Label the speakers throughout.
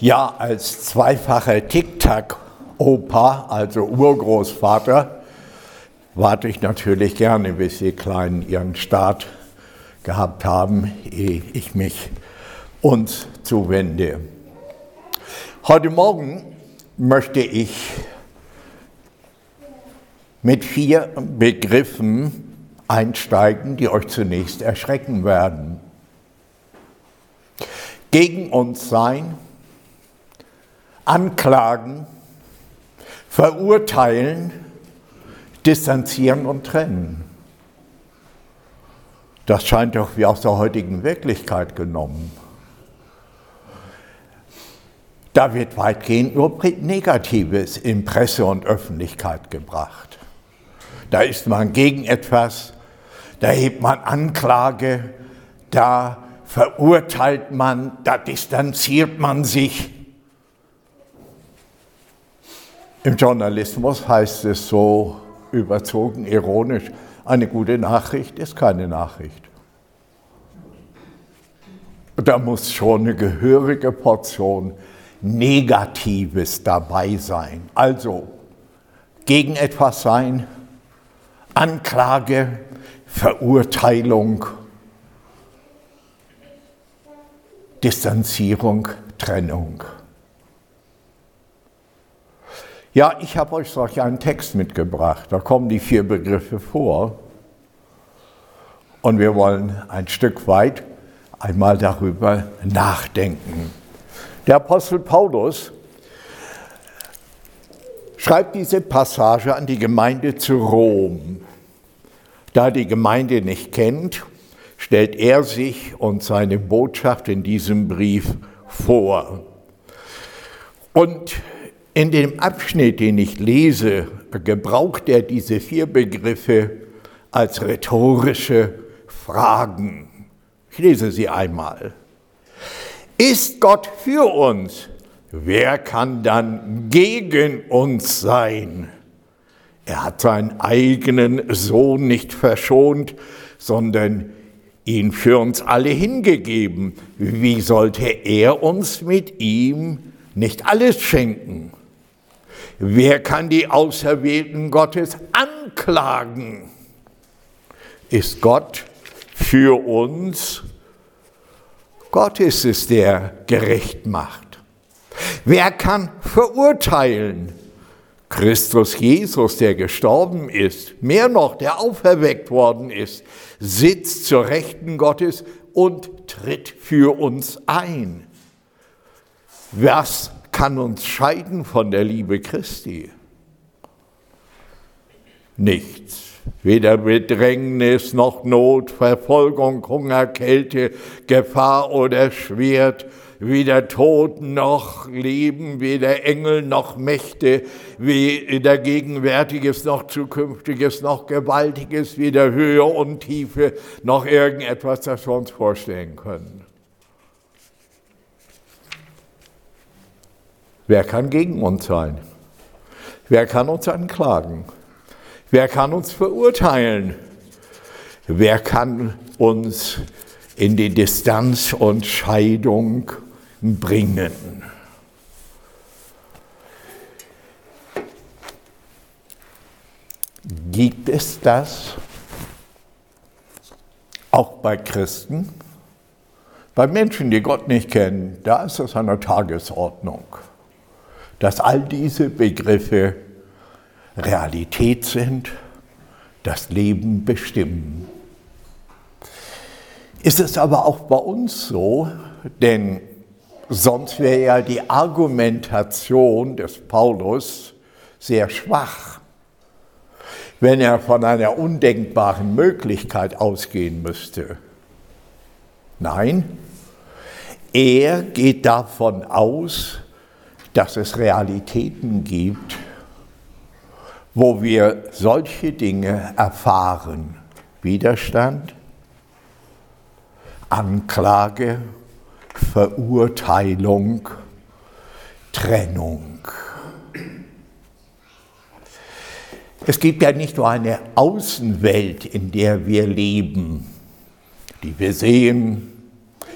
Speaker 1: Ja, als zweifacher Tic-Tac-Opa, also Urgroßvater, warte ich natürlich gerne, bis die Kleinen ihren Start gehabt haben, ehe ich mich uns zuwende. Heute Morgen möchte ich mit vier Begriffen einsteigen, die euch zunächst erschrecken werden. Gegen uns sein, anklagen, verurteilen, distanzieren und trennen. Das scheint doch wie aus der heutigen Wirklichkeit genommen. Da wird weitgehend nur Negatives in Presse und Öffentlichkeit gebracht. Da ist man gegen etwas, da hebt man Anklage, da verurteilt man, da distanziert man sich. Im Journalismus heißt es so überzogen, ironisch, eine gute Nachricht ist keine Nachricht. Da muss schon eine gehörige Portion Negatives dabei sein. Also gegen etwas sein, Anklage, Verurteilung, Distanzierung, Trennung. Ja, ich habe euch solch einen Text mitgebracht. Da kommen die vier Begriffe vor. Und wir wollen ein Stück weit einmal darüber nachdenken. Der Apostel Paulus schreibt diese Passage an die Gemeinde zu Rom. Da die Gemeinde nicht kennt, stellt er sich und seine Botschaft in diesem Brief vor. Und in dem Abschnitt, den ich lese, gebraucht er diese vier Begriffe als rhetorische Fragen. Ich lese sie einmal. Ist Gott für uns? Wer kann dann gegen uns sein? Er hat seinen eigenen Sohn nicht verschont, sondern ihn für uns alle hingegeben. Wie sollte er uns mit ihm nicht alles schenken? Wer kann die Auserwählten Gottes anklagen? Ist Gott für uns? Gott ist es, der gerecht macht. Wer kann verurteilen? Christus Jesus, der gestorben ist, mehr noch, der auferweckt worden ist, sitzt zur Rechten Gottes und tritt für uns ein. Was kann uns scheiden von der Liebe Christi? Nichts. Weder Bedrängnis noch Not, Verfolgung, Hunger, Kälte, Gefahr oder Schwert, weder Tod noch Leben, weder Engel noch Mächte, weder Gegenwärtiges noch Zukünftiges noch Gewaltiges, weder Höhe und Tiefe noch irgendetwas, das wir uns vorstellen können. Wer kann gegen uns sein? Wer kann uns anklagen? Wer kann uns verurteilen? Wer kann uns in die Distanz und Scheidung bringen? Gibt es das auch bei Christen? Bei Menschen, die Gott nicht kennen, da ist es an der Tagesordnung dass all diese Begriffe Realität sind, das Leben bestimmen. Ist es aber auch bei uns so, denn sonst wäre ja die Argumentation des Paulus sehr schwach, wenn er von einer undenkbaren Möglichkeit ausgehen müsste. Nein, er geht davon aus, dass es Realitäten gibt, wo wir solche Dinge erfahren. Widerstand, Anklage, Verurteilung, Trennung. Es gibt ja nicht nur eine Außenwelt, in der wir leben, die wir sehen,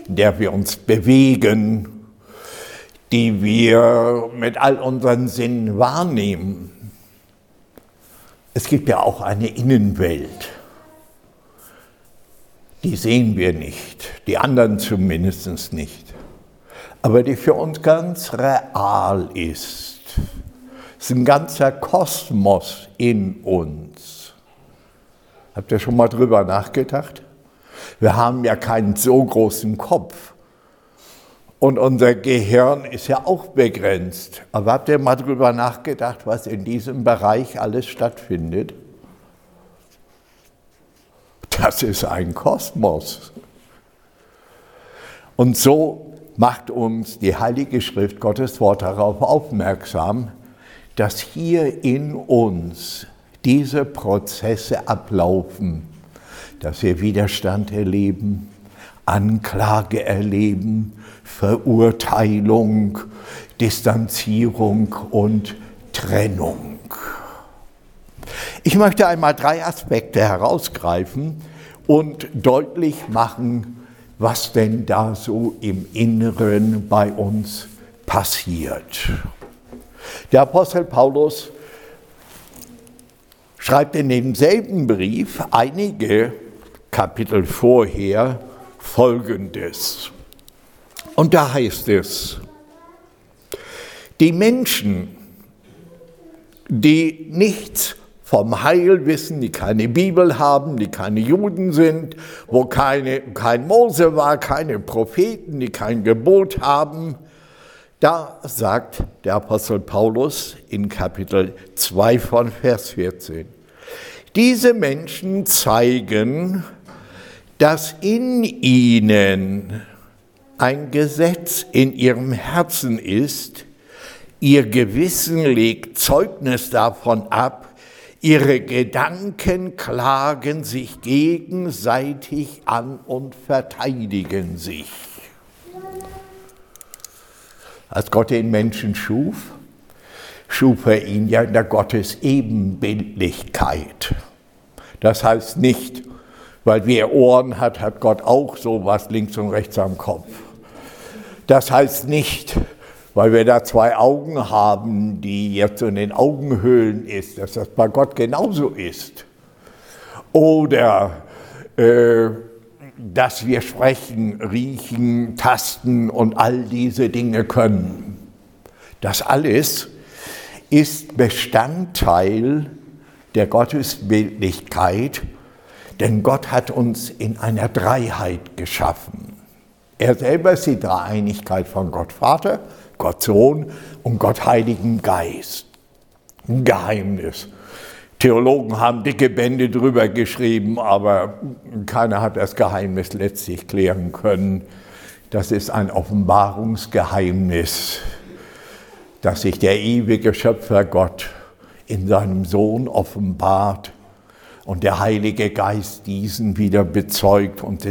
Speaker 1: in der wir uns bewegen, die wir mit all unseren Sinnen wahrnehmen. Es gibt ja auch eine Innenwelt. Die sehen wir nicht, die anderen zumindest nicht, aber die für uns ganz real ist. Es ist ein ganzer Kosmos in uns. Habt ihr schon mal drüber nachgedacht? Wir haben ja keinen so großen Kopf. Und unser Gehirn ist ja auch begrenzt. Aber habt ihr mal drüber nachgedacht, was in diesem Bereich alles stattfindet? Das ist ein Kosmos. Und so macht uns die Heilige Schrift Gottes Wort darauf aufmerksam, dass hier in uns diese Prozesse ablaufen, dass wir Widerstand erleben, Anklage erleben, Verurteilung, Distanzierung und Trennung. Ich möchte einmal drei Aspekte herausgreifen und deutlich machen, was denn da so im Inneren bei uns passiert. Der Apostel Paulus schreibt in demselben Brief einige Kapitel vorher Folgendes. Und da heißt es, die Menschen, die nichts vom Heil wissen, die keine Bibel haben, die keine Juden sind, wo keine, kein Mose war, keine Propheten, die kein Gebot haben. Da sagt der Apostel Paulus in Kapitel 2 von Vers 14, diese Menschen zeigen, dass in ihnen ein Gesetz in ihrem Herzen ist, ihr Gewissen legt Zeugnis davon ab, Ihre Gedanken klagen sich gegenseitig an und verteidigen sich. Als Gott den Menschen schuf, schuf er ihn ja in der Gottes Ebenbildlichkeit. Das heißt nicht, weil wer Ohren hat, hat Gott auch sowas links und rechts am Kopf. Das heißt nicht, weil wir da zwei Augen haben, die jetzt in den Augenhöhlen ist, dass das bei Gott genauso ist. Oder äh, dass wir sprechen, riechen, tasten und all diese Dinge können. Das alles ist Bestandteil der Gottesbildlichkeit, denn Gott hat uns in einer Dreiheit geschaffen. Er selber ist die Dreieinigkeit von Gott Vater, Gott Sohn und Gott Heiligen Geist. Ein Geheimnis. Theologen haben dicke Bände drüber geschrieben, aber keiner hat das Geheimnis letztlich klären können. Das ist ein Offenbarungsgeheimnis, dass sich der ewige Schöpfer Gott in seinem Sohn offenbart und der Heilige Geist diesen wieder bezeugt und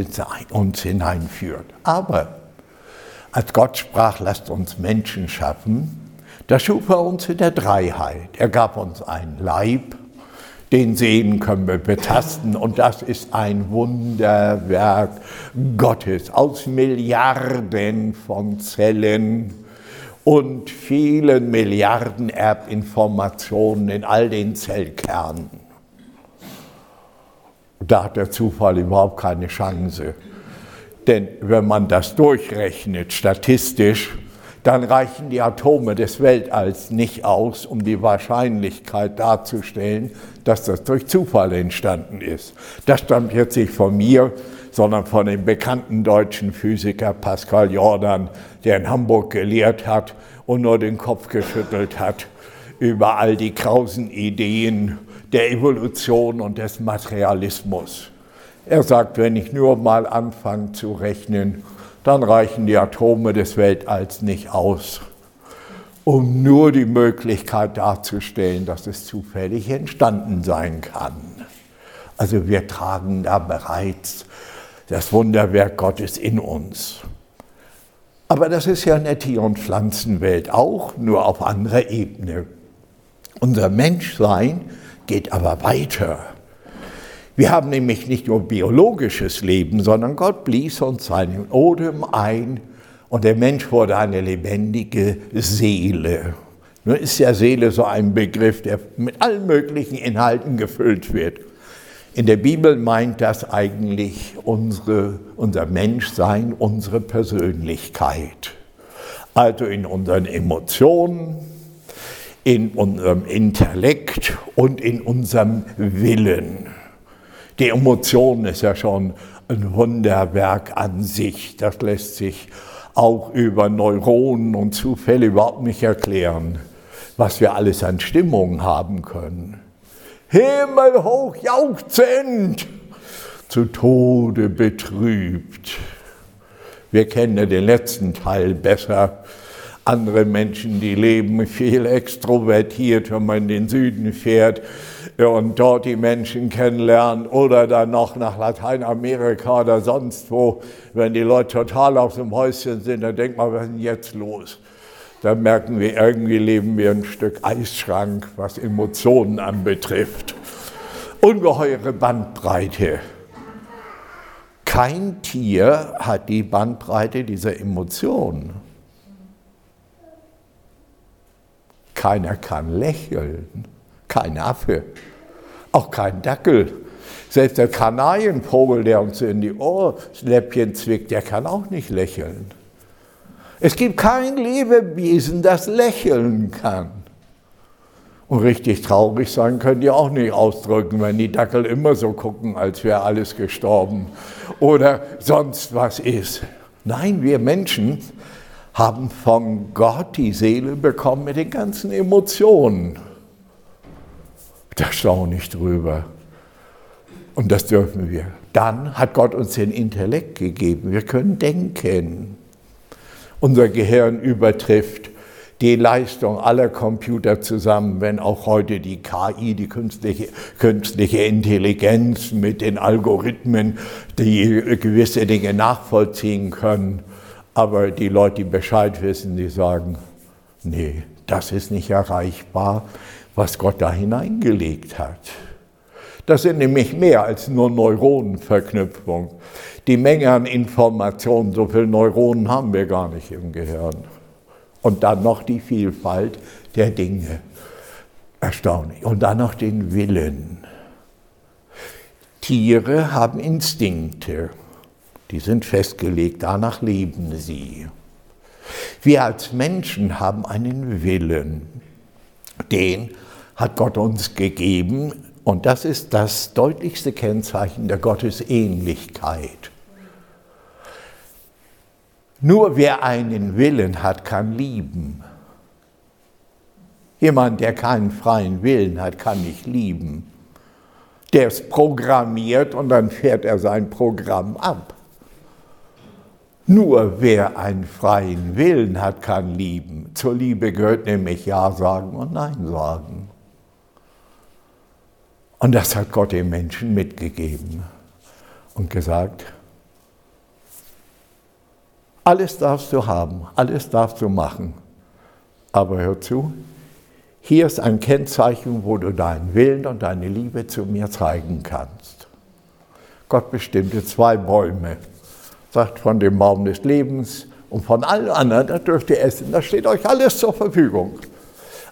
Speaker 1: uns hineinführt. Aber als Gott sprach, lasst uns Menschen schaffen, da schuf er uns in der Dreiheit. Er gab uns einen Leib, den sehen können wir betasten und das ist ein Wunderwerk Gottes aus Milliarden von Zellen und vielen Milliarden Erbinformationen in all den Zellkernen. Da hat der Zufall überhaupt keine Chance. Denn wenn man das durchrechnet statistisch, dann reichen die Atome des Weltalls nicht aus, um die Wahrscheinlichkeit darzustellen, dass das durch Zufall entstanden ist. Das stammt jetzt nicht von mir, sondern von dem bekannten deutschen Physiker Pascal Jordan, der in Hamburg gelehrt hat und nur den Kopf geschüttelt hat über all die krausen Ideen der Evolution und des Materialismus. Er sagt, wenn ich nur mal anfange zu rechnen, dann reichen die Atome des Weltalls nicht aus, um nur die Möglichkeit darzustellen, dass es zufällig entstanden sein kann. Also wir tragen da bereits das Wunderwerk Gottes in uns. Aber das ist ja in der Tier- und Pflanzenwelt auch, nur auf anderer Ebene. Unser Menschsein geht aber weiter. Wir haben nämlich nicht nur biologisches Leben, sondern Gott blies uns seinen Odem ein Und der Mensch wurde eine lebendige Seele. Nun ist ja Seele so ein Begriff, der mit allen möglichen Inhalten gefüllt wird. In der Bibel meint das eigentlich unsere, unser Menschsein, unsere Persönlichkeit. Also in unseren Emotionen, in unserem Intellekt und in unserem Willen. Die Emotion ist ja schon ein Wunderwerk an sich. Das lässt sich auch über Neuronen und Zufälle überhaupt nicht erklären, was wir alles an Stimmung haben können. Himmelhoch jauchzend, zu Tode betrübt. Wir kennen ja den letzten Teil besser. Andere Menschen, die leben viel extrovertiert, wenn man in den Süden fährt und dort die Menschen kennenlernt oder dann noch nach Lateinamerika oder sonst wo, wenn die Leute total aus dem Häuschen sind, dann denkt man, was ist denn jetzt los? Da merken wir, irgendwie leben wir ein Stück Eisschrank, was Emotionen anbetrifft. Ungeheure Bandbreite. Kein Tier hat die Bandbreite dieser Emotionen. Keiner kann lächeln, kein Affe, auch kein Dackel. Selbst der Kanarienvogel, der uns in die Ohrläppchen zwickt, der kann auch nicht lächeln. Es gibt kein Lebewesen, das lächeln kann. Und richtig traurig sein können die auch nicht ausdrücken, wenn die Dackel immer so gucken, als wäre alles gestorben oder sonst was ist. Nein, wir Menschen haben von Gott die Seele bekommen mit den ganzen Emotionen. Da staune ich drüber. Und das dürfen wir. Dann hat Gott uns den Intellekt gegeben. Wir können denken. Unser Gehirn übertrifft die Leistung aller Computer zusammen, wenn auch heute die KI, die künstliche, künstliche Intelligenz mit den Algorithmen, die gewisse Dinge nachvollziehen können. Aber die Leute, die Bescheid wissen, die sagen, nee, das ist nicht erreichbar, was Gott da hineingelegt hat. Das sind nämlich mehr als nur Neuronenverknüpfung. Die Menge an Informationen, so viele Neuronen haben wir gar nicht im Gehirn. Und dann noch die Vielfalt der Dinge. Erstaunlich. Und dann noch den Willen. Tiere haben Instinkte. Die sind festgelegt, danach leben sie. Wir als Menschen haben einen Willen. Den hat Gott uns gegeben und das ist das deutlichste Kennzeichen der Gottesähnlichkeit. Nur wer einen Willen hat, kann lieben. Jemand, der keinen freien Willen hat, kann nicht lieben. Der ist programmiert und dann fährt er sein Programm ab. Nur wer einen freien Willen hat, kann lieben. Zur Liebe gehört nämlich Ja sagen und Nein sagen. Und das hat Gott dem Menschen mitgegeben und gesagt, alles darfst du haben, alles darfst du machen. Aber hör zu, hier ist ein Kennzeichen, wo du deinen Willen und deine Liebe zu mir zeigen kannst. Gott bestimmte zwei Bäume, sagt von dem Baum des Lebens und von allen anderen, da dürft ihr essen, da steht euch alles zur Verfügung.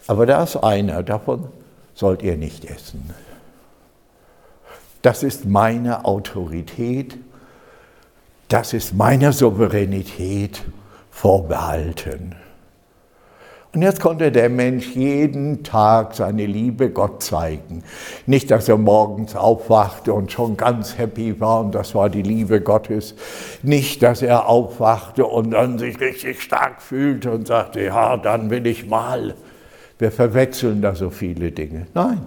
Speaker 1: Aber da ist einer, davon sollt ihr nicht essen. Das ist meine Autorität das ist meiner Souveränität vorbehalten. Und jetzt konnte der Mensch jeden Tag seine Liebe Gott zeigen. Nicht, dass er morgens aufwachte und schon ganz happy war und das war die Liebe Gottes. Nicht, dass er aufwachte und dann sich richtig stark fühlte und sagte, ja, dann will ich mal. Wir verwechseln da so viele Dinge. Nein,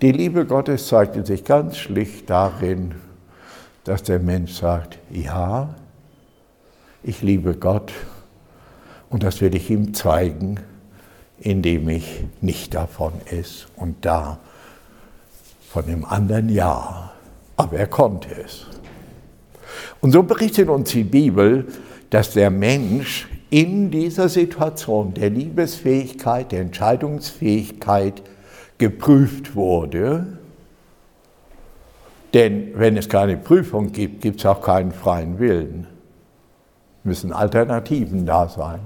Speaker 1: die Liebe Gottes zeigte sich ganz schlicht darin, dass der Mensch sagt, ja, ich liebe Gott und das will ich ihm zeigen, indem ich nicht davon esse und da von dem anderen ja. Aber er konnte es. Und so berichtet uns die Bibel, dass der Mensch in dieser Situation der Liebesfähigkeit, der Entscheidungsfähigkeit geprüft wurde denn wenn es keine Prüfung gibt, gibt es auch keinen freien Willen. Müssen Alternativen da sein.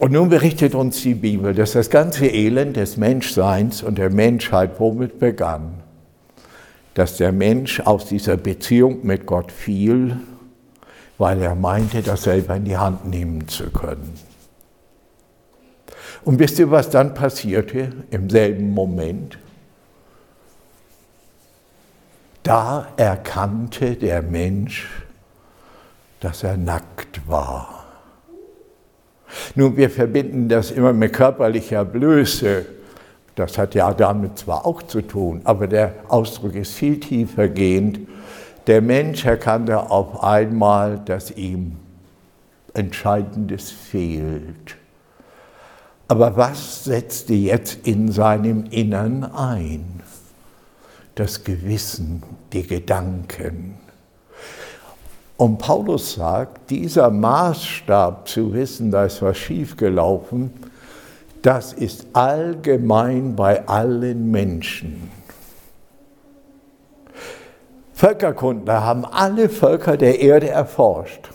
Speaker 1: Und nun berichtet uns die Bibel, dass das ganze Elend des Menschseins und der Menschheit womit begann? Dass der Mensch aus dieser Beziehung mit Gott fiel, weil er meinte, das selber in die Hand nehmen zu können. Und wisst ihr, was dann passierte im selben Moment? Da erkannte der Mensch, dass er nackt war. Nun, wir verbinden das immer mit körperlicher Blöße. Das hat ja damit zwar auch zu tun, aber der Ausdruck ist viel tiefer gehend. Der Mensch erkannte auf einmal, dass ihm Entscheidendes fehlt. Aber was setzte jetzt in seinem Innern ein? Das Gewissen, die Gedanken. Und Paulus sagt, dieser Maßstab zu wissen, da ist was schiefgelaufen, das ist allgemein bei allen Menschen. Völkerkundler haben alle Völker der Erde erforscht.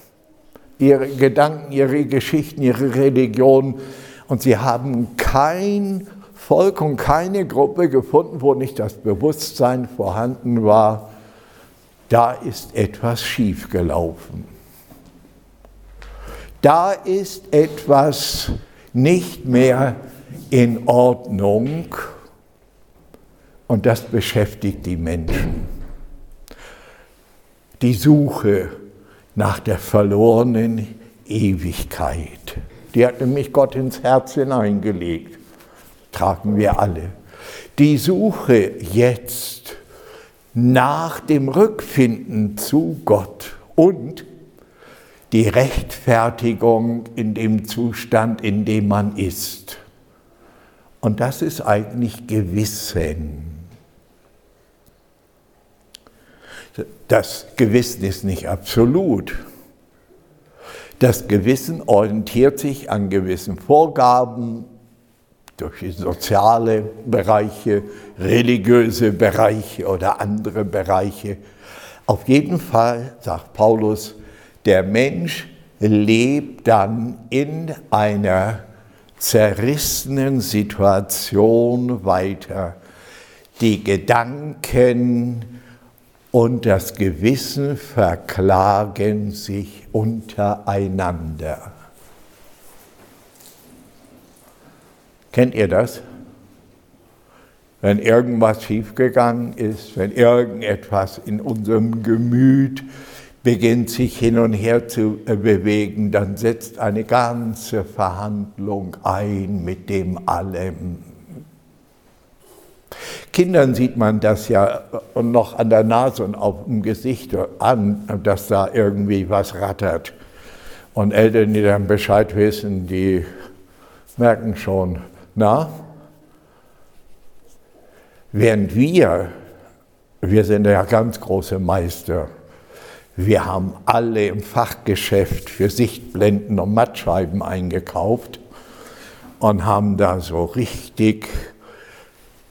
Speaker 1: Ihre Gedanken, ihre Geschichten, ihre Religionen und sie haben kein Volk und keine Gruppe gefunden, wo nicht das Bewusstsein vorhanden war, da ist etwas schiefgelaufen. Da ist etwas nicht mehr in Ordnung und das beschäftigt die Menschen. Die Suche nach der verlorenen Ewigkeit. Die hat nämlich Gott ins Herz hineingelegt. Tragen wir alle. Die Suche jetzt nach dem Rückfinden zu Gott und die Rechtfertigung in dem Zustand, in dem man ist. Und das ist eigentlich Gewissen. Das Gewissen ist nicht absolut. Das Gewissen orientiert sich an gewissen Vorgaben durch soziale Bereiche, religiöse Bereiche oder andere Bereiche. Auf jeden Fall, sagt Paulus, der Mensch lebt dann in einer zerrissenen Situation weiter. Die Gedanken, und das Gewissen verklagen sich untereinander. Kennt ihr das? Wenn irgendwas schiefgegangen ist, wenn irgendetwas in unserem Gemüt beginnt sich hin und her zu bewegen, dann setzt eine ganze Verhandlung ein mit dem allem. Kindern sieht man das ja noch an der Nase und auf dem Gesicht an, dass da irgendwie was rattert. Und Eltern, die dann Bescheid wissen, die merken schon, na, während wir, wir sind ja ganz große Meister, wir haben alle im Fachgeschäft für Sichtblenden und Mattscheiben eingekauft und haben da so richtig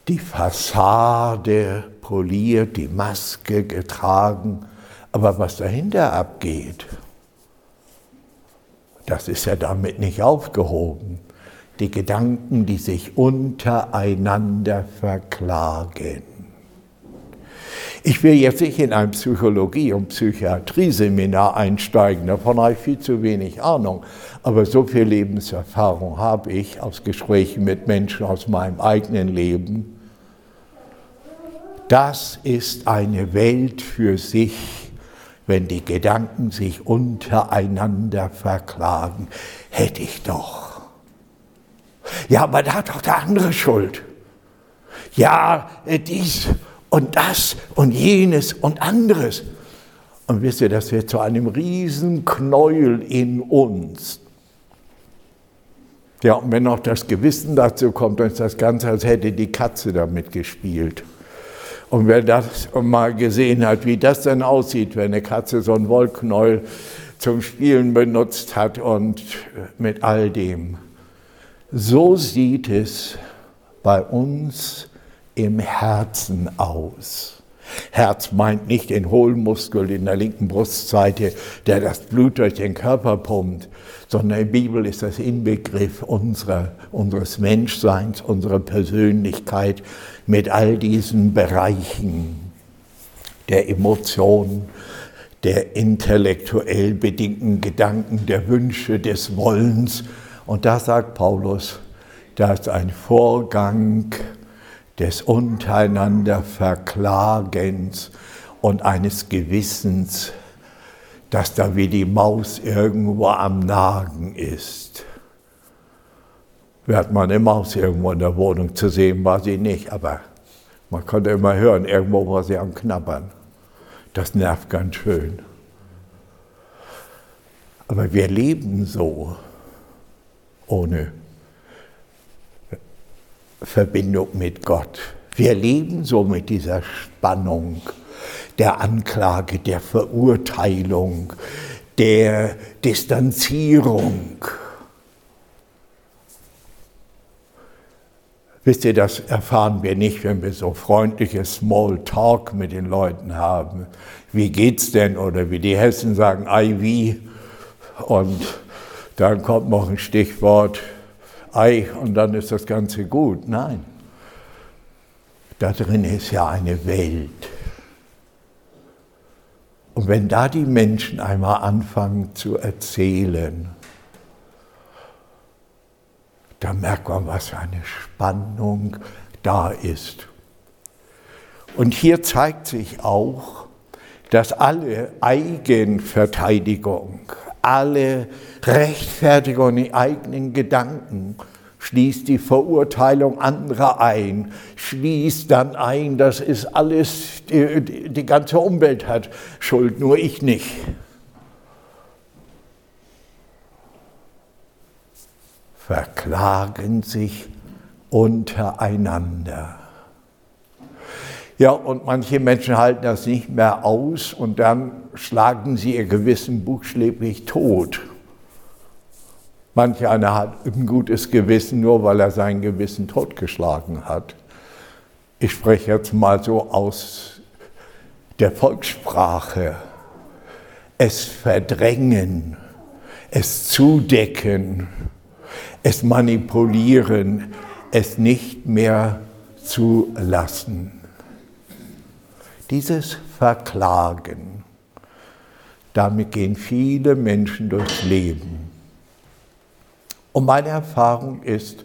Speaker 1: die Fassade poliert, die Maske getragen, aber was dahinter abgeht, das ist ja damit nicht aufgehoben. Die Gedanken, die sich untereinander verklagen. Ich will jetzt nicht in ein Psychologie- und Psychiatrie-Seminar einsteigen, davon habe ich viel zu wenig Ahnung. Aber so viel Lebenserfahrung habe ich aus Gesprächen mit Menschen aus meinem eigenen Leben, das ist eine Welt für sich, wenn die Gedanken sich untereinander verklagen. Hätte ich doch. Ja, aber da hat doch der andere Schuld. Ja, dies und das und jenes und anderes. Und wisst ihr, das wird zu einem Riesenknäuel in uns. Ja, und wenn noch das Gewissen dazu kommt, dann ist das Ganze, als hätte die Katze damit gespielt. Und wer das mal gesehen hat, wie das dann aussieht, wenn eine Katze so einen Wollknäuel zum Spielen benutzt hat und mit all dem. So sieht es bei uns im Herzen aus. Herz meint nicht den Hohlmuskel in der linken Brustseite, der das Blut durch den Körper pumpt, sondern die Bibel ist das Inbegriff unserer, unseres Menschseins, unserer Persönlichkeit mit all diesen Bereichen der Emotionen, der intellektuell bedingten Gedanken, der Wünsche, des Wollens. Und da sagt Paulus, da ist ein Vorgang des untereinander Verklagens und eines Gewissens, dass da wie die Maus irgendwo am Nagen ist. Wir hatten mal eine Maus irgendwo in der Wohnung zu sehen, war sie nicht, aber man konnte immer hören, irgendwo war sie am Knabbern. Das nervt ganz schön. Aber wir leben so ohne Verbindung mit Gott. Wir leben so mit dieser Spannung der Anklage, der Verurteilung, der Distanzierung. Wisst ihr, das erfahren wir nicht, wenn wir so freundliches Small Talk mit den Leuten haben. Wie geht's denn? Oder wie die Hessen sagen, ei wie. Und dann kommt noch ein Stichwort, ei, und dann ist das Ganze gut. Nein. Da drin ist ja eine Welt. Und wenn da die Menschen einmal anfangen zu erzählen, da merkt man, was für eine Spannung da ist. Und hier zeigt sich auch, dass alle Eigenverteidigung, alle Rechtfertigung in eigenen Gedanken schließt die Verurteilung anderer ein, schließt dann ein, das ist alles, die, die ganze Umwelt hat Schuld, nur ich nicht. Verklagen sich untereinander. Ja, und manche Menschen halten das nicht mehr aus und dann schlagen sie ihr Gewissen buchstäblich tot. Manch einer hat ein gutes Gewissen, nur weil er sein Gewissen totgeschlagen hat. Ich spreche jetzt mal so aus der Volkssprache. Es verdrängen, es zudecken, es manipulieren, es nicht mehr zu lassen. Dieses Verklagen, damit gehen viele Menschen durchs Leben. Und meine Erfahrung ist,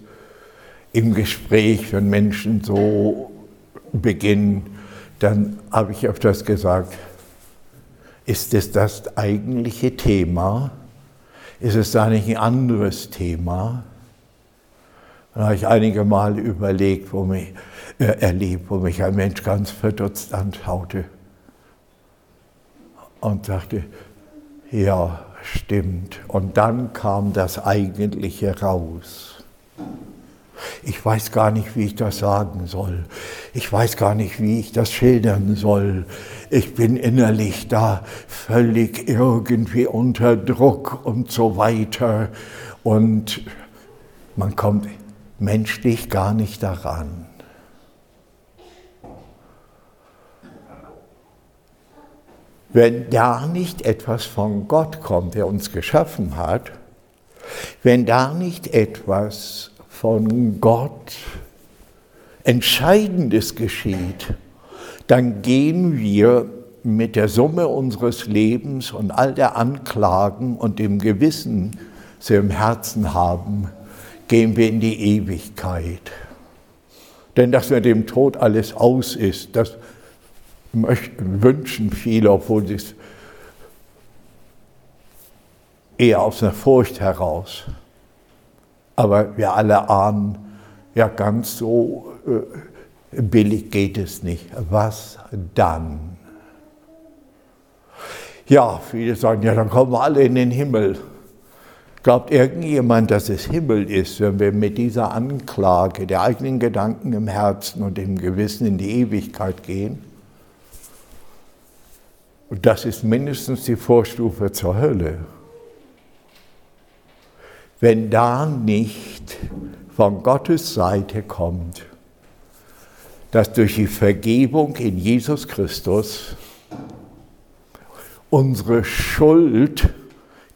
Speaker 1: im Gespräch, wenn Menschen so beginnen, dann habe ich öfters gesagt, ist es das eigentliche Thema? Ist es da nicht ein anderes Thema? Dann habe ich einige Mal überlegt, wo mich, äh, erlebt, wo mich ein Mensch ganz verdutzt anschaute und sagte, ja, stimmt. Und dann kam das Eigentliche raus. Ich weiß gar nicht, wie ich das sagen soll. Ich weiß gar nicht, wie ich das schildern soll. Ich bin innerlich da völlig irgendwie unter Druck und so weiter. Und man kommt menschlich gar nicht daran. Wenn da nicht etwas von Gott kommt, der uns geschaffen hat, wenn da nicht etwas von Gott Entscheidendes geschieht, dann gehen wir mit der Summe unseres Lebens und all der Anklagen und dem Gewissen, das wir im Herzen haben, gehen wir in die Ewigkeit. Denn dass mit dem Tod alles aus ist, das möchten, wünschen viele, obwohl sie es eher aus einer Furcht heraus. Aber wir alle ahnen, ja ganz so äh, billig geht es nicht. Was dann? Ja, viele sagen, ja, dann kommen wir alle in den Himmel. Glaubt irgendjemand, dass es Himmel ist, wenn wir mit dieser Anklage der eigenen Gedanken im Herzen und im Gewissen in die Ewigkeit gehen? Und das ist mindestens die Vorstufe zur Hölle. Wenn da nicht von Gottes Seite kommt, dass durch die Vergebung in Jesus Christus unsere Schuld,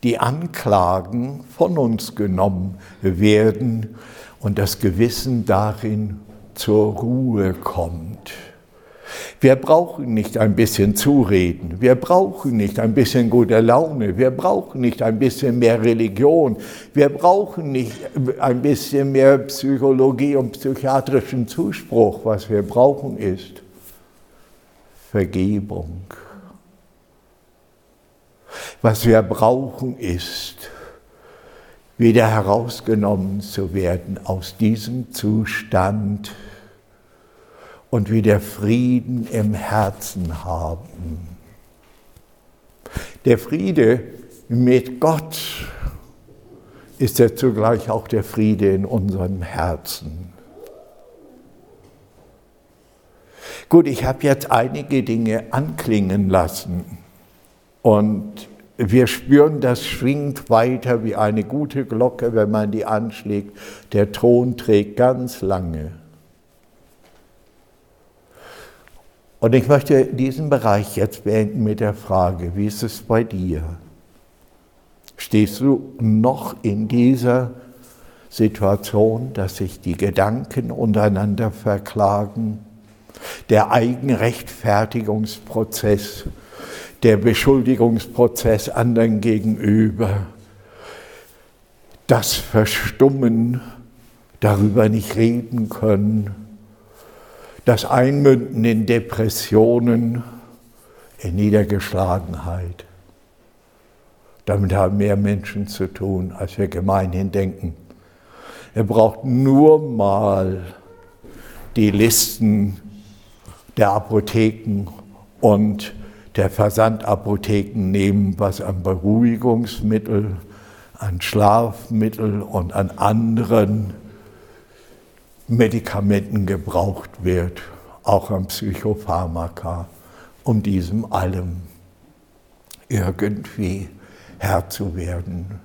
Speaker 1: die Anklagen von uns genommen werden und das Gewissen darin zur Ruhe kommt. Wir brauchen nicht ein bisschen Zureden, wir brauchen nicht ein bisschen gute Laune, wir brauchen nicht ein bisschen mehr Religion, wir brauchen nicht ein bisschen mehr Psychologie und psychiatrischen Zuspruch. Was wir brauchen ist Vergebung. Was wir brauchen ist, wieder herausgenommen zu werden aus diesem Zustand, und wieder Frieden im Herzen haben. Der Friede mit Gott ist ja zugleich auch der Friede in unserem Herzen. Gut, ich habe jetzt einige Dinge anklingen lassen und wir spüren, das schwingt weiter wie eine gute Glocke, wenn man die anschlägt. Der Ton trägt ganz lange. Und ich möchte diesen Bereich jetzt beenden mit der Frage, wie ist es bei dir? Stehst du noch in dieser Situation, dass sich die Gedanken untereinander verklagen, der Eigenrechtfertigungsprozess, der Beschuldigungsprozess anderen gegenüber, das Verstummen, darüber nicht reden können, das Einmünden in Depressionen, in Niedergeschlagenheit. Damit haben mehr Menschen zu tun, als wir gemeinhin denken. Er braucht nur mal die Listen der Apotheken und der Versandapotheken nehmen, was an Beruhigungsmittel, an Schlafmittel und an anderen Medikamenten gebraucht wird, auch am Psychopharmaka, um diesem allem irgendwie Herr zu werden.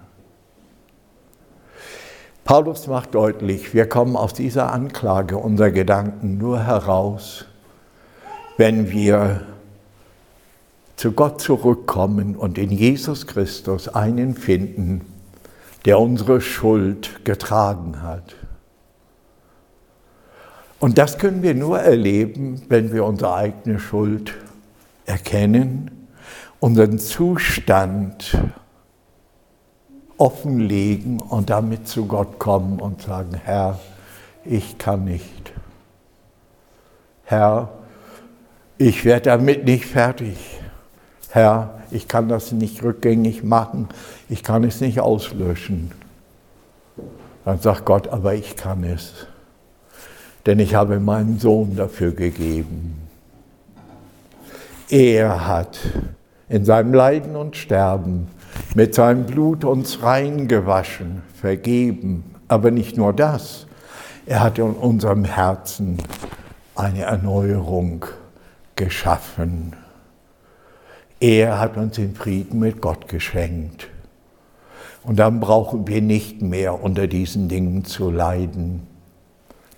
Speaker 1: Paulus macht deutlich, wir kommen aus dieser Anklage unserer Gedanken nur heraus, wenn wir zu Gott zurückkommen und in Jesus Christus einen finden, der unsere Schuld getragen hat. Und das können wir nur erleben, wenn wir unsere eigene Schuld erkennen, unseren Zustand offenlegen und damit zu Gott kommen und sagen, Herr, ich kann nicht. Herr, ich werde damit nicht fertig. Herr, ich kann das nicht rückgängig machen, ich kann es nicht auslöschen. Dann sagt Gott, aber ich kann es denn ich habe meinen Sohn dafür gegeben. Er hat in seinem Leiden und Sterben mit seinem Blut uns reingewaschen, vergeben. Aber nicht nur das, er hat in unserem Herzen eine Erneuerung geschaffen. Er hat uns den Frieden mit Gott geschenkt. Und dann brauchen wir nicht mehr unter diesen Dingen zu leiden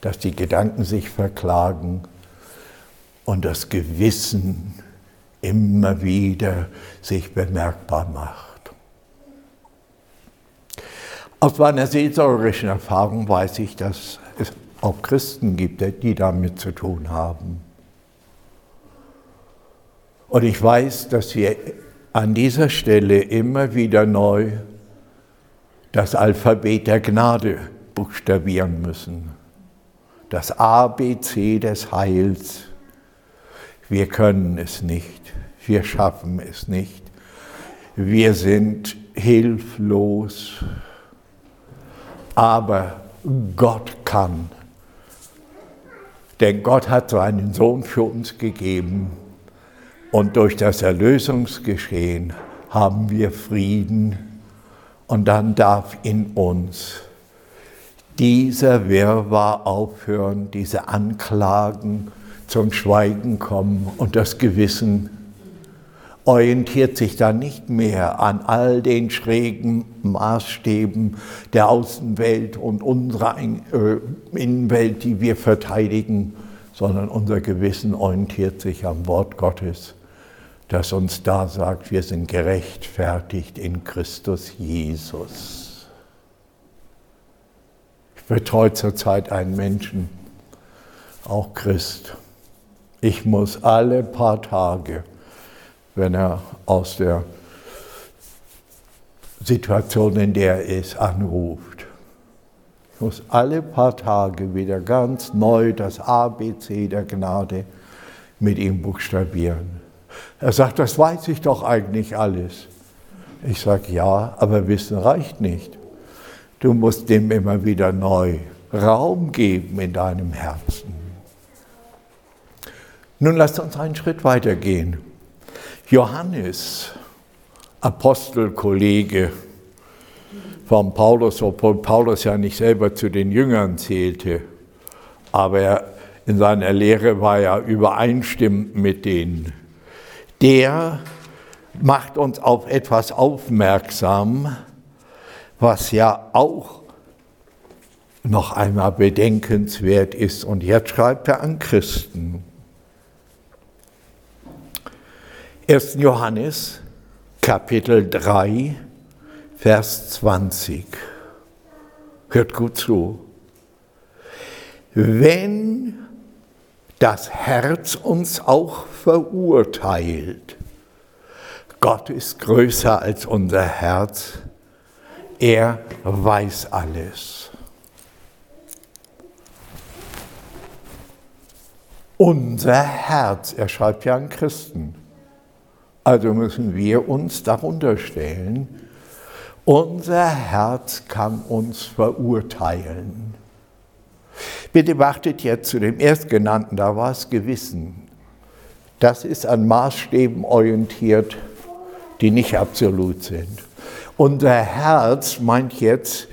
Speaker 1: dass die Gedanken sich verklagen und das Gewissen immer wieder sich bemerkbar macht. Aus meiner seelsorgerischen Erfahrung weiß ich, dass es auch Christen gibt, die damit zu tun haben. Und ich weiß, dass wir an dieser Stelle immer wieder neu das Alphabet der Gnade buchstabieren müssen. Das ABC des Heils. Wir können es nicht, wir schaffen es nicht, wir sind hilflos, aber Gott kann. Denn Gott hat seinen Sohn für uns gegeben und durch das Erlösungsgeschehen haben wir Frieden. Und dann darf in uns dieser Wirrwarr aufhören, diese Anklagen zum Schweigen kommen und das Gewissen orientiert sich dann nicht mehr an all den schrägen Maßstäben der Außenwelt und unserer äh, Innenwelt, die wir verteidigen, sondern unser Gewissen orientiert sich am Wort Gottes, das uns da sagt, wir sind gerechtfertigt in Christus Jesus. Ich betreue zurzeit einen Menschen, auch Christ. Ich muss alle paar Tage, wenn er aus der Situation, in der er ist, anruft. Ich muss alle paar Tage wieder ganz neu das ABC der Gnade mit ihm buchstabieren. Er sagt, das weiß ich doch eigentlich alles. Ich sage, ja, aber Wissen reicht nicht. Du musst dem immer wieder neu Raum geben in deinem Herzen. Nun lasst uns einen Schritt weiter gehen. Johannes, Apostelkollege von Paulus, obwohl Paulus ja nicht selber zu den Jüngern zählte, aber er, in seiner Lehre war er übereinstimmend mit denen. Der macht uns auf etwas aufmerksam, was ja auch noch einmal bedenkenswert ist. Und jetzt schreibt er an Christen. 1. Johannes, Kapitel 3, Vers 20. Hört gut zu. Wenn das Herz uns auch verurteilt, Gott ist größer als unser Herz, er weiß alles. Unser Herz, er schreibt ja an Christen, also müssen wir uns darunter stellen, unser Herz kann uns verurteilen. Bitte wartet jetzt zu dem Erstgenannten, da war es Gewissen. Das ist an Maßstäben orientiert, die nicht absolut sind. Unser Herz meint jetzt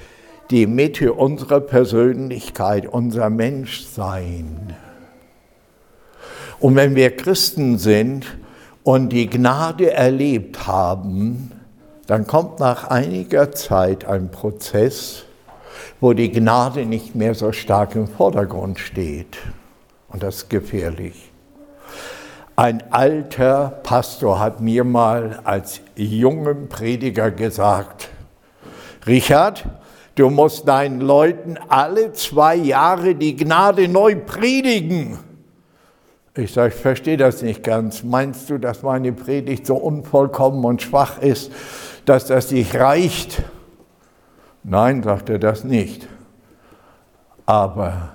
Speaker 1: die Mitte unserer Persönlichkeit, unser Menschsein. Und wenn wir Christen sind, und die Gnade erlebt haben, dann kommt nach einiger Zeit ein Prozess, wo die Gnade nicht mehr so stark im Vordergrund steht. Und das ist gefährlich. Ein alter Pastor hat mir mal als jungen Prediger gesagt, Richard, du musst deinen Leuten alle zwei Jahre die Gnade neu predigen. Ich sage, ich verstehe das nicht ganz. Meinst du, dass meine Predigt so unvollkommen und schwach ist, dass das nicht reicht? Nein, sagt er das nicht. Aber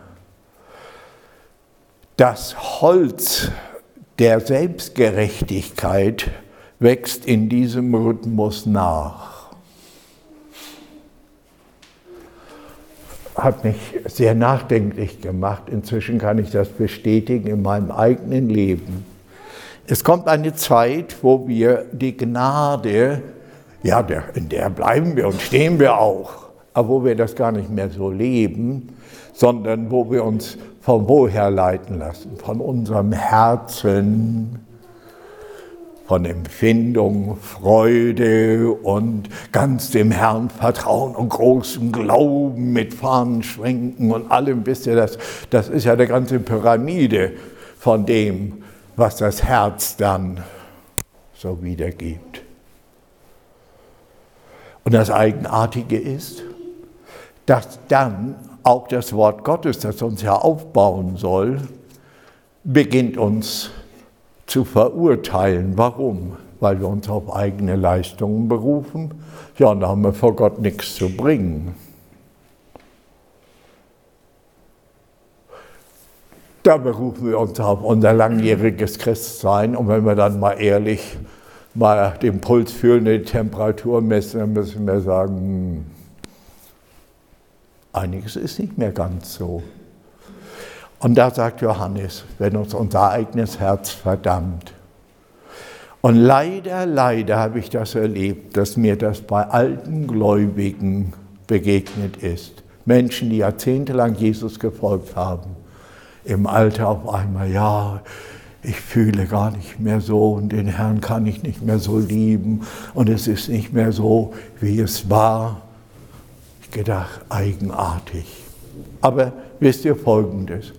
Speaker 1: das Holz der Selbstgerechtigkeit wächst in diesem Rhythmus nach. hat mich sehr nachdenklich gemacht. Inzwischen kann ich das bestätigen in meinem eigenen Leben. Es kommt eine Zeit, wo wir die Gnade, ja, in der bleiben wir und stehen wir auch, aber wo wir das gar nicht mehr so leben, sondern wo wir uns von woher leiten lassen? Von unserem Herzen, von Empfindung, Freude und ganz dem Herrn Vertrauen und großem Glauben mit Fahnen schwenken und allem, wisst ihr, das, das ist ja eine ganze Pyramide von dem, was das Herz dann so wiedergibt. Und das Eigenartige ist, dass dann auch das Wort Gottes, das uns ja aufbauen soll, beginnt uns zu verurteilen. Warum? Weil wir uns auf eigene Leistungen berufen. Ja, und da haben wir vor Gott nichts zu bringen. Da berufen wir uns auf unser langjähriges Christsein. Und wenn wir dann mal ehrlich mal den Puls fühlen, die Temperatur messen, dann müssen wir sagen, hm, einiges ist nicht mehr ganz so. Und da sagt Johannes, wenn uns unser eigenes Herz verdammt. Und leider, leider habe ich das erlebt, dass mir das bei alten Gläubigen begegnet ist. Menschen, die jahrzehntelang Jesus gefolgt haben, im Alter auf einmal, ja, ich fühle gar nicht mehr so und den Herrn kann ich nicht mehr so lieben und es ist nicht mehr so, wie es war. Gedacht, eigenartig. Aber wisst ihr Folgendes,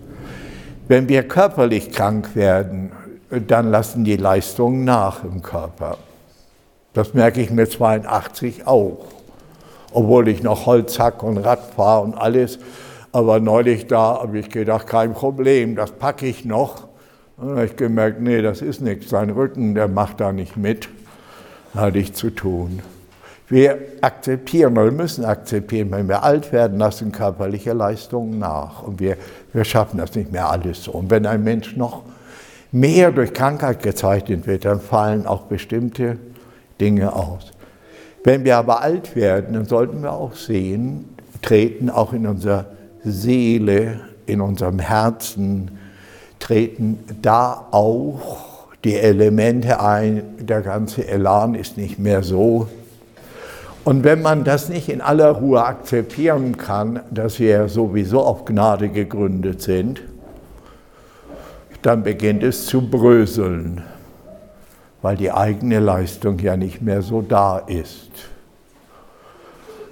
Speaker 1: Wenn wir körperlich krank werden, dann lassen die Leistungen nach im Körper. Das merke ich mit 82 auch. Obwohl ich noch Holz hack und Rad fahre und alles. Aber neulich da habe ich gedacht, kein Problem, das packe ich noch. Und dann habe ich gemerkt, nee, das ist nichts. Sein Rücken, der macht da nicht mit. Hatte ich zu tun. Wir akzeptieren oder müssen akzeptieren, wenn wir alt werden, lassen körperliche Leistungen nach. Und wir, wir schaffen das nicht mehr alles so. Und wenn ein Mensch noch mehr durch Krankheit gezeichnet wird, dann fallen auch bestimmte Dinge aus. Wenn wir aber alt werden, dann sollten wir auch sehen, treten auch in unserer Seele, in unserem Herzen, treten da auch die Elemente ein, der ganze Elan ist nicht mehr so. Und wenn man das nicht in aller Ruhe akzeptieren kann, dass wir sowieso auf Gnade gegründet sind, dann beginnt es zu bröseln, weil die eigene Leistung ja nicht mehr so da ist.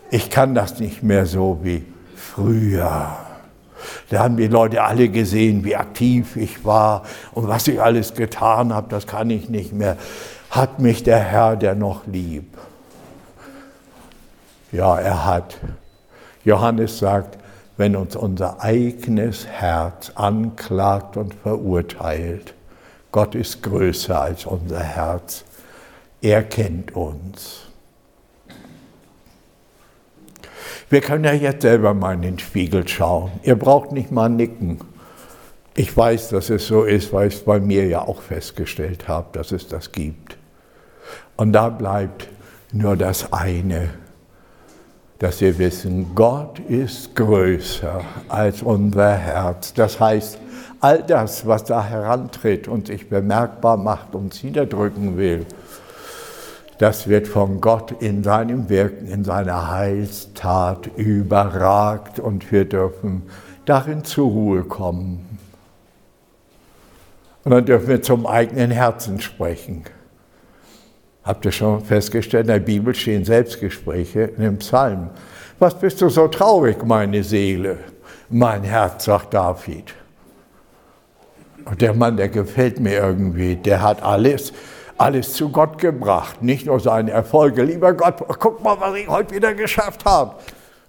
Speaker 1: Ich kann das nicht mehr so wie früher. Da haben die Leute alle gesehen, wie aktiv ich war und was ich alles getan habe, das kann ich nicht mehr. Hat mich der Herr, der noch lieb? Ja, er hat. Johannes sagt, wenn uns unser eigenes Herz anklagt und verurteilt, Gott ist größer als unser Herz. Er kennt uns. Wir können ja jetzt selber mal in den Spiegel schauen. Ihr braucht nicht mal nicken. Ich weiß, dass es so ist, weil ich es bei mir ja auch festgestellt habe, dass es das gibt. Und da bleibt nur das eine, dass wir wissen, Gott ist größer als unser Herz. Das heißt, all das, was da herantritt und sich bemerkbar macht, und niederdrücken will, das wird von Gott in seinem Wirken, in seiner Heilstat überragt und wir dürfen darin zur Ruhe kommen. Und dann dürfen wir zum eigenen Herzen sprechen. Habt ihr schon festgestellt, in der Bibel stehen Selbstgespräche in dem Psalm. Was bist du so traurig, meine Seele? Mein Herz, sagt David. Und der Mann, der gefällt mir irgendwie, der hat alles, alles zu Gott gebracht, nicht nur seine Erfolge. Lieber Gott, guck mal, was ich heute wieder geschafft habe.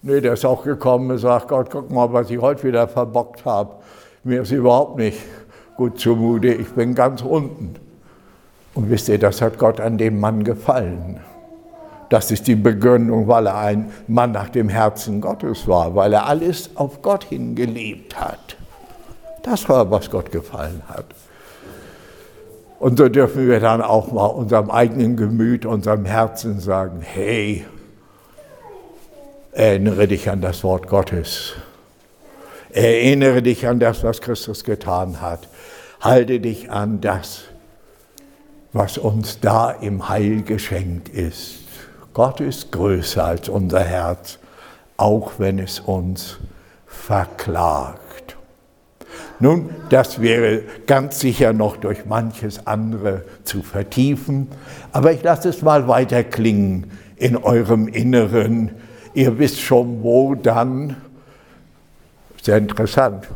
Speaker 1: Nee, der ist auch gekommen und sagt, Gott, guck mal, was ich heute wieder verbockt habe. Mir ist überhaupt nicht gut zumute, ich bin ganz unten. Und wisst ihr, das hat Gott an dem Mann gefallen. Das ist die Begründung, weil er ein Mann nach dem Herzen Gottes war, weil er alles auf Gott hingelebt hat. Das war, was Gott gefallen hat. Und so dürfen wir dann auch mal unserem eigenen Gemüt, unserem Herzen sagen, hey, erinnere dich an das Wort Gottes. Erinnere dich an das, was Christus getan hat. Halte dich an das, was uns da im Heil geschenkt ist. Gott ist größer als unser Herz, auch wenn es uns verklagt. Nun, das wäre ganz sicher noch durch manches andere zu vertiefen, aber ich lasse es mal weiter klingen in eurem Inneren. Ihr wisst schon, wo dann, sehr interessant,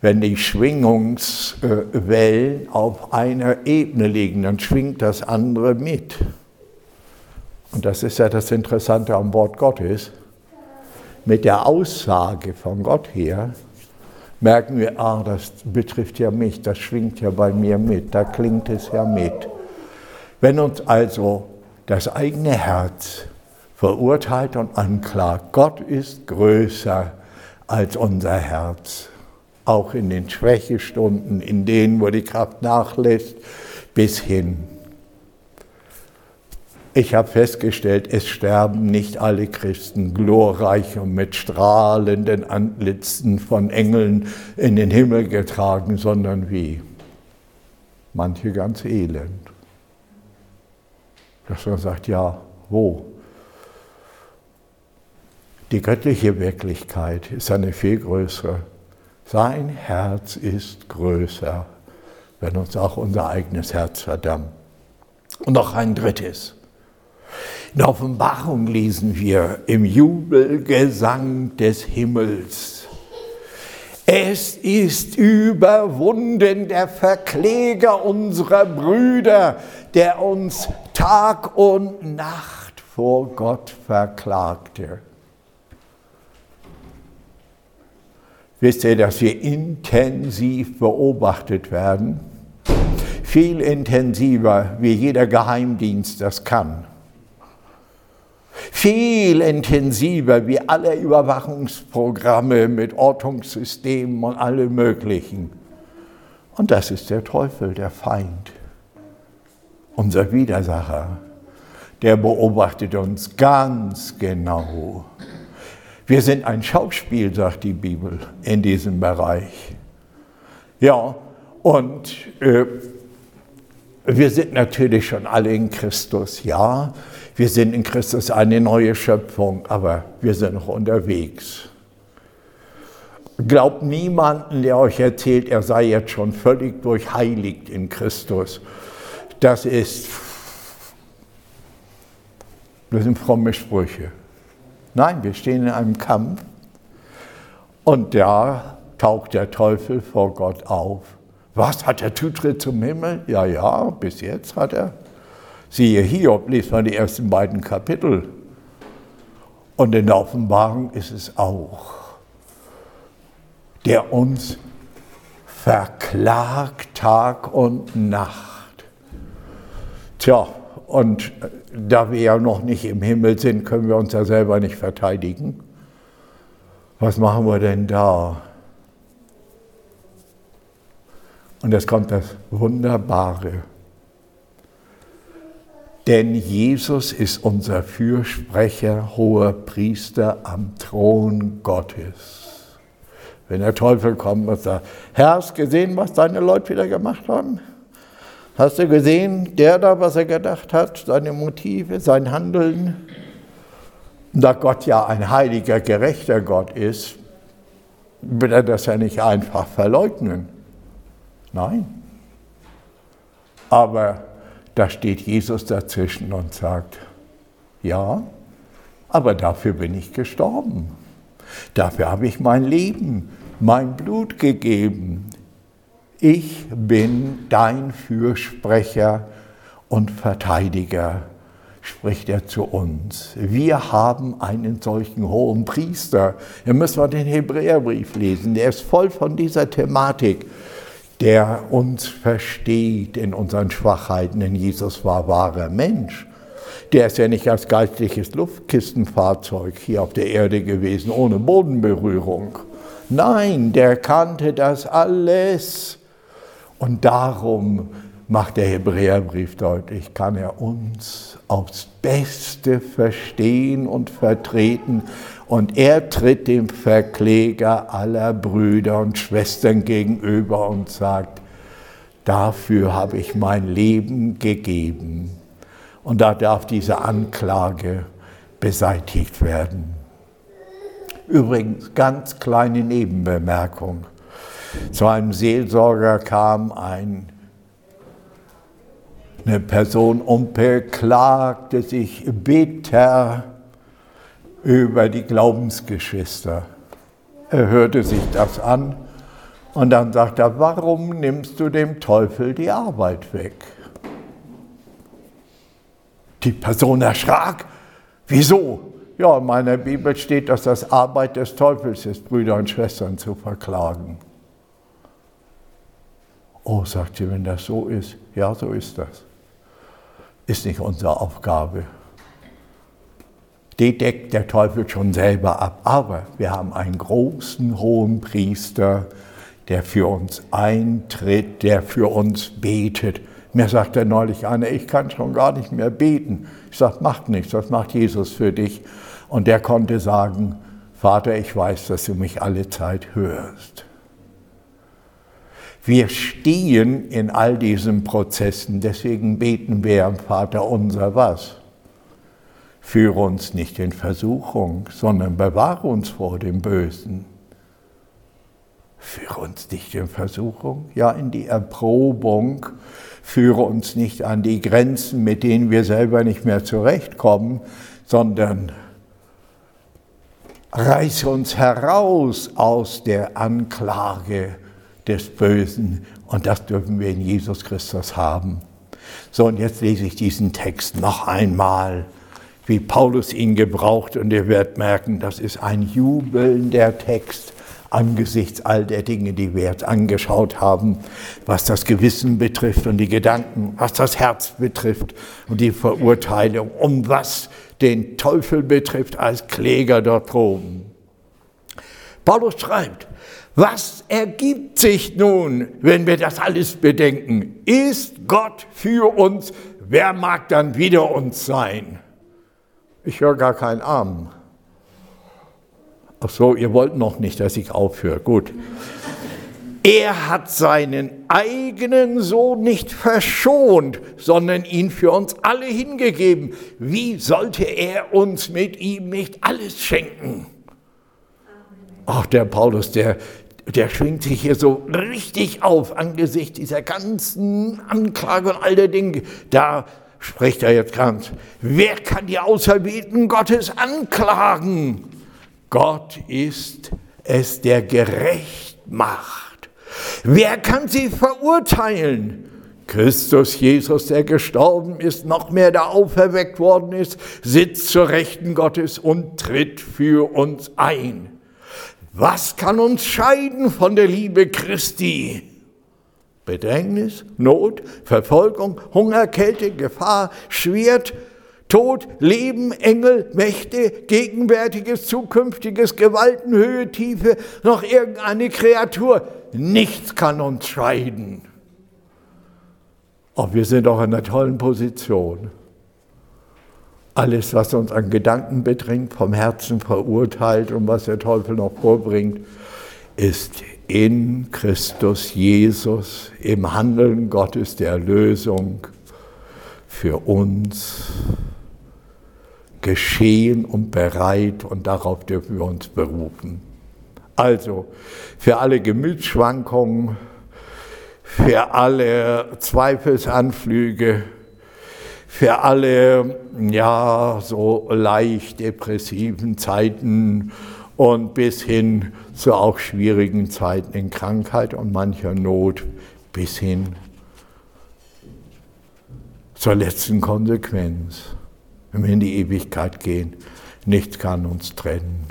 Speaker 1: wenn die Schwingungswellen auf einer Ebene liegen, dann schwingt das andere mit. Und das ist ja das Interessante am Wort Gottes. Mit der Aussage von Gott her merken wir, ah, das betrifft ja mich, das schwingt ja bei mir mit, da klingt es ja mit. Wenn uns also das eigene Herz verurteilt und anklagt, Gott ist größer als unser Herz, auch in den Schwächestunden, in denen, wo die Kraft nachlässt, bis hin ich habe festgestellt, es sterben nicht alle Christen glorreich und mit strahlenden Antlitzen von Engeln in den Himmel getragen, sondern wie? Manche ganz elend. Dass man sagt, ja, wo? Die göttliche Wirklichkeit ist eine viel größere. Sein Herz ist größer, wenn uns auch unser eigenes Herz verdammt. Und noch ein drittes. In der Offenbarung lesen wir im Jubelgesang des Himmels. Es ist überwunden der Verkläger unserer Brüder, der uns Tag und Nacht vor Gott verklagte. Wisst ihr, dass wir intensiv beobachtet werden? Viel intensiver, wie jeder Geheimdienst das kann. Viel intensiver wie alle Überwachungsprogramme mit Ortungssystemen und allem Möglichen. Und das ist der Teufel, der Feind, unser Widersacher. Der beobachtet uns ganz genau. Wir sind ein Schauspiel, sagt die Bibel, in diesem Bereich. Ja, und äh, wir sind natürlich schon alle in Christus, ja. Wir sind in Christus eine neue Schöpfung, aber wir sind noch unterwegs. Glaubt niemanden, der euch erzählt, er sei jetzt schon völlig durchheiligt in Christus. Das ist, das sind fromme Sprüche. Nein, wir stehen in einem Kampf und da taucht der Teufel vor Gott auf. Was, hat er Zutritt zum Himmel? Ja, ja, bis jetzt hat er. Siehe Hiob, liest man die ersten beiden Kapitel. Und in der Offenbarung ist es auch, der uns verklagt Tag und Nacht. Tja, und da wir ja noch nicht im Himmel sind, können wir uns ja selber nicht verteidigen. Was machen wir denn da? Und es kommt das Wunderbare. Denn Jesus ist unser Fürsprecher, hoher Priester am Thron Gottes. Wenn der Teufel kommt und sagt, Herr, hast gesehen, was deine Leute wieder gemacht haben? Hast du gesehen, der da, was er gedacht hat, seine Motive, sein Handeln? Da Gott ja ein heiliger, gerechter Gott ist, will er das ja nicht einfach verleugnen. Nein. Aber da steht Jesus dazwischen und sagt, ja, aber dafür bin ich gestorben. Dafür habe ich mein Leben, mein Blut gegeben ich bin dein Fürsprecher und Verteidiger, spricht er zu uns. Wir haben einen solchen hohen Priester. Hier müssen wir den Hebräerbrief lesen, der ist voll von dieser Thematik, der uns versteht in unseren Schwachheiten, denn Jesus war wahrer Mensch. Der ist ja nicht als geistliches Luftkistenfahrzeug hier auf der Erde gewesen, ohne Bodenberührung. Nein, der kannte das alles und darum macht der Hebräerbrief deutlich, kann er uns aufs Beste verstehen und vertreten. Und er tritt dem Verkläger aller Brüder und Schwestern gegenüber und sagt, dafür habe ich mein Leben gegeben. Und da darf diese Anklage beseitigt werden. Übrigens, ganz kleine Nebenbemerkung. Zu einem Seelsorger kam ein, eine Person und beklagte sich bitter über die Glaubensgeschwister. Er hörte sich das an und dann sagte er, warum nimmst du dem Teufel die Arbeit weg? Die Person erschrak. Wieso? Ja, in meiner Bibel steht, dass das Arbeit des Teufels ist, Brüder und Schwestern zu verklagen. Oh, sagt sie, wenn das so ist, ja, so ist das. Ist nicht unsere Aufgabe. Die deckt der Teufel schon selber ab. Aber wir haben einen großen, hohen Priester, der für uns eintritt, der für uns betet. Mir sagt er neulich einer, ich kann schon gar nicht mehr beten. Ich sage, macht nichts, das macht Jesus für dich. Und der konnte sagen, Vater, ich weiß, dass du mich alle Zeit hörst. Wir stehen in all diesen Prozessen, deswegen beten wir am Vater unser was? Führe uns nicht in Versuchung, sondern bewahre uns vor dem Bösen. Führe uns nicht in Versuchung, ja in die Erprobung. Führe uns nicht an die Grenzen, mit denen wir selber nicht mehr zurechtkommen, sondern Reiße uns heraus aus der Anklage des Bösen. Und das dürfen wir in Jesus Christus haben. So, und jetzt lese ich diesen Text noch einmal, wie Paulus ihn gebraucht. Und ihr werdet merken, das ist ein jubelnder Text angesichts all der Dinge, die wir jetzt angeschaut haben, was das Gewissen betrifft und die Gedanken, was das Herz betrifft und die Verurteilung, um was den Teufel betrifft als Kläger dort droben. Paulus schreibt, was ergibt sich nun, wenn wir das alles bedenken? Ist Gott für uns? Wer mag dann wieder uns sein? Ich höre gar keinen Arm. Ach so, ihr wollt noch nicht, dass ich aufhöre. Gut. Er hat seinen eigenen Sohn nicht verschont, sondern ihn für uns alle hingegeben. Wie sollte er uns mit ihm nicht alles schenken? Ach, der Paulus, der, der schwingt sich hier so richtig auf angesichts dieser ganzen Anklage und all der Dinge. Da spricht er jetzt ganz. Wer kann die Auserwählten Gottes anklagen? Gott ist es, der gerecht macht. Wer kann sie verurteilen? Christus Jesus, der gestorben ist, noch mehr der auferweckt worden ist, sitzt zur Rechten Gottes und tritt für uns ein. Was kann uns scheiden von der Liebe Christi? Bedrängnis, Not, Verfolgung, Hunger, Kälte, Gefahr, Schwert, Tod, Leben, Engel, Mächte, gegenwärtiges, zukünftiges, Gewalten, Höhe, Tiefe, noch irgendeine Kreatur. Nichts kann uns scheiden. Auch wir sind auch in einer tollen Position. Alles, was uns an Gedanken bedrängt, vom Herzen verurteilt und was der Teufel noch vorbringt, ist in Christus Jesus im Handeln Gottes der Erlösung für uns geschehen und bereit und darauf dürfen wir uns berufen. Also für alle Gemütsschwankungen, für alle Zweifelsanflüge, für alle ja so leicht depressiven Zeiten und bis hin zu auch schwierigen Zeiten in Krankheit und mancher Not bis hin zur letzten Konsequenz wenn wir in die Ewigkeit gehen. Nichts kann uns trennen,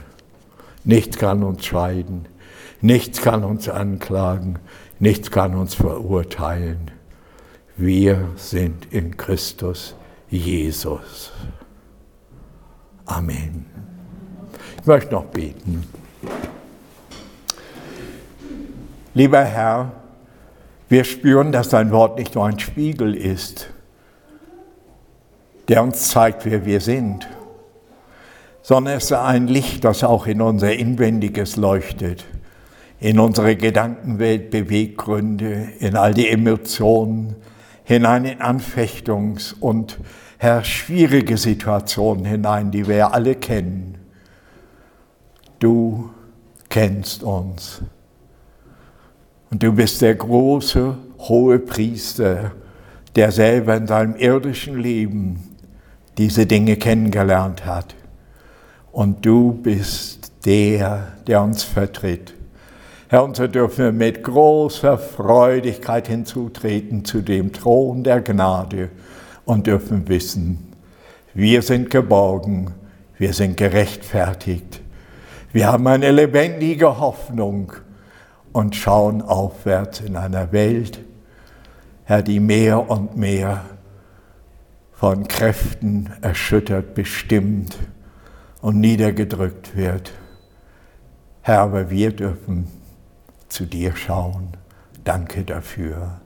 Speaker 1: nichts kann uns scheiden, nichts kann uns anklagen, nichts kann uns verurteilen. Wir sind in Christus Jesus. Amen. Ich möchte noch beten. Lieber Herr, wir spüren, dass dein Wort nicht nur ein Spiegel ist, der uns zeigt, wer wir sind, sondern es ist ein Licht, das auch in unser Inwendiges leuchtet, in unsere Gedankenwelt, Beweggründe, in all die Emotionen, hinein in Anfechtungs- und Herr, schwierige Situationen hinein, die wir alle kennen. Du kennst uns. Und du bist der große, hohe Priester, der selber in seinem irdischen Leben diese Dinge kennengelernt hat. Und du bist der, der uns vertritt. Herr, und so dürfen wir mit großer Freudigkeit hinzutreten zu dem Thron der Gnade und dürfen wissen, wir sind geborgen, wir sind gerechtfertigt, wir haben eine lebendige Hoffnung und schauen aufwärts in einer Welt, Herr, die mehr und mehr von Kräften erschüttert, bestimmt und niedergedrückt wird. Herr, aber wir dürfen zu dir schauen. Danke dafür.